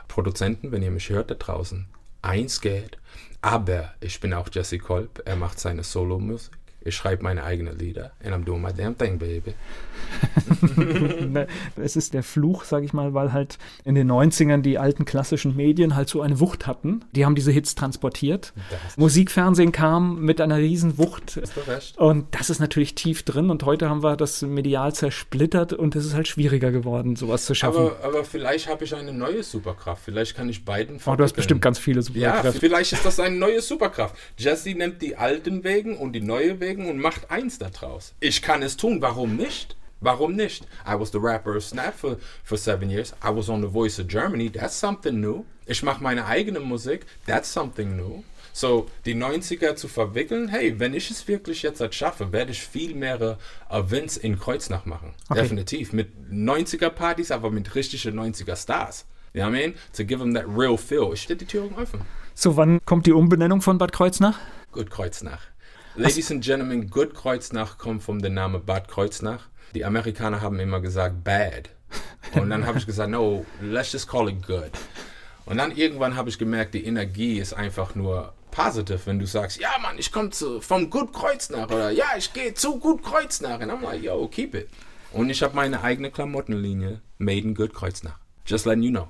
Produzenten, wenn ihr mich hört da draußen, eins geht. Aber ich bin auch Jesse Kolb. Er macht seine Solo-Musik. Ich schreibe meine eigenen Lieder. And I'm doing my damn thing, baby. [LAUGHS] Ne, Es ist der Fluch, sag ich mal, weil halt in den 90ern die alten klassischen Medien halt so eine Wucht hatten. Die haben diese Hits transportiert. Musikfernsehen kam mit einer riesen Wucht. Und das ist natürlich tief drin und heute haben wir das medial zersplittert und es ist halt schwieriger geworden, sowas zu schaffen. Aber, aber vielleicht habe ich eine neue Superkraft. Vielleicht kann ich beiden oh, du hast bestimmt ganz viele Ja, Superkräfte. vielleicht ist das eine neue Superkraft. Jesse nimmt die alten Wegen und die neue Wegen und macht eins daraus. Ich kann es tun, warum nicht? Warum nicht? I was the rapper of Snap for, for seven years. I was on The Voice of Germany. That's something new. Ich mache meine eigene Musik. That's something new. So, die 90er zu verwickeln, hey, wenn ich es wirklich jetzt schaffe, werde ich viel mehr Events in Kreuznach machen. Okay. Definitiv. Mit 90er-Partys, aber mit richtigen 90er-Stars. You know what I mean? To give them that real feel. Ich stehe die Türen offen. So, wann kommt die Umbenennung von Bad Kreuznach? Good Kreuznach. Ladies and Gentlemen, Good Kreuznach kommt vom der Name Bad Kreuznach. Die Amerikaner haben immer gesagt bad. Und dann habe ich gesagt, no, let's just call it good. Und dann irgendwann habe ich gemerkt, die Energie ist einfach nur positive, wenn du sagst, ja Mann, ich komme vom Gut Kreuznach oder ja, ich gehe zu Gut Kreuznach. Und I'm like, yo, keep it. Und ich habe meine eigene Klamottenlinie, Made in Good Kreuznach. Just letting you know.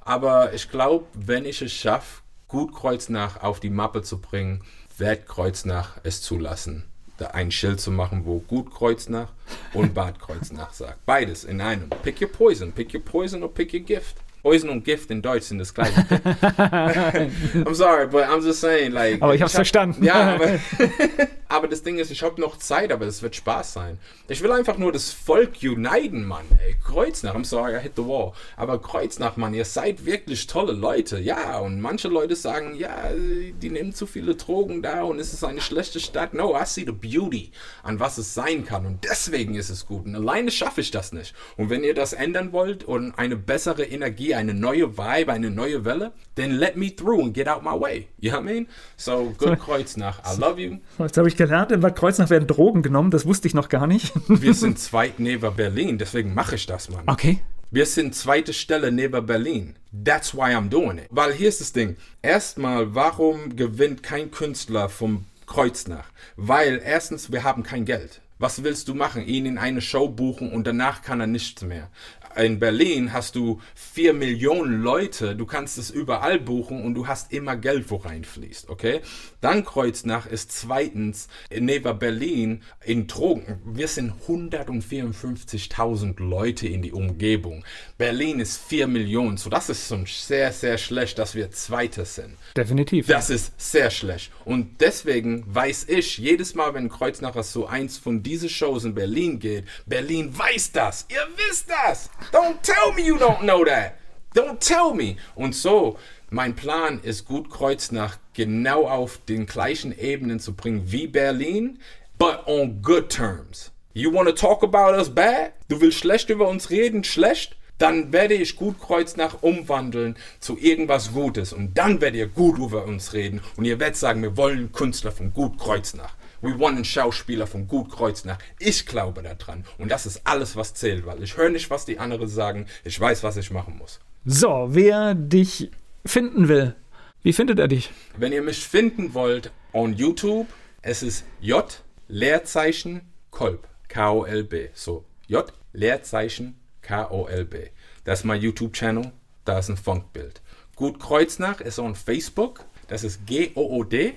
Aber ich glaube, wenn ich es schaffe, Gut Kreuznach auf die Mappe zu bringen, wird Kreuznach es zulassen, da ein Schild zu machen, wo Gut Kreuznach und Bad Kreuznach sagt. Beides in einem. Pick your poison. Pick your poison or pick your gift. Poison und Gift in Deutsch sind das gleiche. [LAUGHS] I'm sorry, but I'm just saying, like. Aber ich hab's hab- verstanden. Ja, aber, [LAUGHS] aber das Ding ist, ich habe noch Zeit, aber es wird Spaß sein. Ich will einfach nur das Volk uniten, Mann. Ey, Kreuznach, I'm sorry, I hit the wall. Aber Kreuznach, Mann, ihr seid wirklich tolle Leute. Ja, und manche Leute sagen, ja, die nehmen zu viele Drogen da und es ist eine schlechte Stadt. No, I see the beauty an was es sein kann. Und deswegen ist es gut. Und alleine schaffe ich das nicht. Und wenn ihr das ändern wollt und eine bessere Energie, eine neue Vibe, eine neue Welle, then let me through and get out my way. You know what I mean? So, good [LAUGHS] Kreuznach. I love you. Jetzt habe ich gelernt, in Bad Kreuznach werden Drogen genommen, das wusste ich noch gar nicht. [LAUGHS] Wir sind [LAUGHS] zweit neben Berlin, deswegen mache ich das, Mann. Okay. Wir sind zweite Stelle neben Berlin. That's why I'm doing it. Weil hier ist das Ding. Erstmal, warum gewinnt kein Künstler vom Kreuznach? Weil erstens, wir haben kein Geld. Was willst du machen? Ihn in eine Show buchen und danach kann er nichts mehr. In Berlin hast du vier Millionen Leute, du kannst es überall buchen und du hast immer Geld, wo reinfließt, okay? Dann Kreuznach ist zweitens neben Berlin in Drogen. Wir sind 154.000 Leute in die Umgebung. Berlin ist 4 Millionen, so das ist schon sehr, sehr schlecht, dass wir Zweite sind. Definitiv. Das ist sehr schlecht. Und deswegen weiß ich, jedes Mal, wenn Kreuznacher so eins von diesen Shows in Berlin geht, Berlin weiß das. Ihr wisst das. Don't tell me you don't know that. Don't tell me. Und so, mein Plan ist gut Kreuznach genau auf den gleichen Ebenen zu bringen wie Berlin, but on good terms. You want to talk about us bad? Du willst schlecht über uns reden, schlecht? Dann werde ich gut Kreuznach umwandeln zu irgendwas Gutes. Und dann werdet ihr gut über uns reden. Und ihr werdet sagen, wir wollen Künstler von Gut Kreuznach. We want einen Schauspieler von Gut Kreuznach. Ich glaube daran. Und das ist alles, was zählt. Weil ich höre nicht, was die anderen sagen. Ich weiß, was ich machen muss. So, wer dich finden will, wie findet er dich? Wenn ihr mich finden wollt on YouTube, es ist J Leerzeichen Kolb. K-O-L-B. So, J Leerzeichen K-O-L-B. Das ist mein YouTube-Channel. Da ist ein Funkbild. Gut Kreuznach ist on Facebook. Das ist G-O-O-D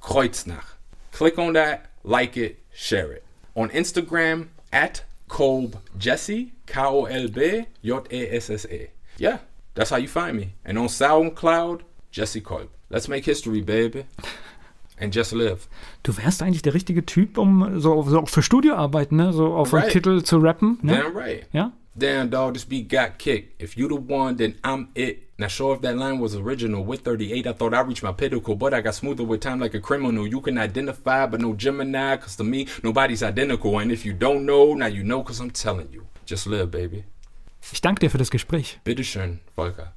Kreuznach. Click on that, like it, share it. On Instagram, at Kolb Jesse, K-O-L-B J-E-S-S-E. Yeah, that's how you find me. And on SoundCloud, Jesse Kolb. Let's make history, baby. [LAUGHS] And just live. Du wärst eigentlich der richtige Typ, um so, so auch für Studioarbeiten, ne? So auf Right. einen Titel zu rappen. Ne? Damn right. Ja? Damn, dog, this beat got kicked. If you the one, then I'm it. Now, sure if that line was original. With 38, I thought I reached my pinnacle, but I got smoother with time like a criminal. You can identify, but no Gemini, cause to me, nobody's identical. And if you don't know, now you know, cause I'm telling you. Just live, baby. Ich danke dir für das Gespräch. Bitteschön, Volker.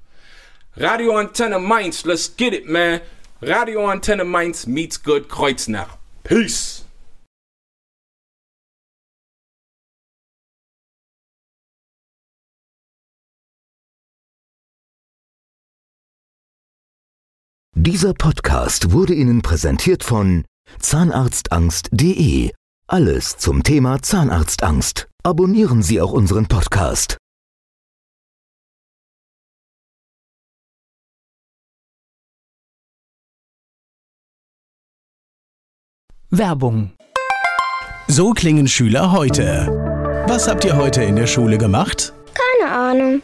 Radio Antenne Mainz, let's get it, man. Radio Antenne Mainz meets Good Kreuznach. Peace. Dieser Podcast wurde Ihnen präsentiert von Zahnarztangst.de. Alles zum Thema Zahnarztangst. Abonnieren Sie auch unseren Podcast. Werbung. So klingen Schüler heute. Was habt ihr heute in der Schule gemacht? Keine Ahnung.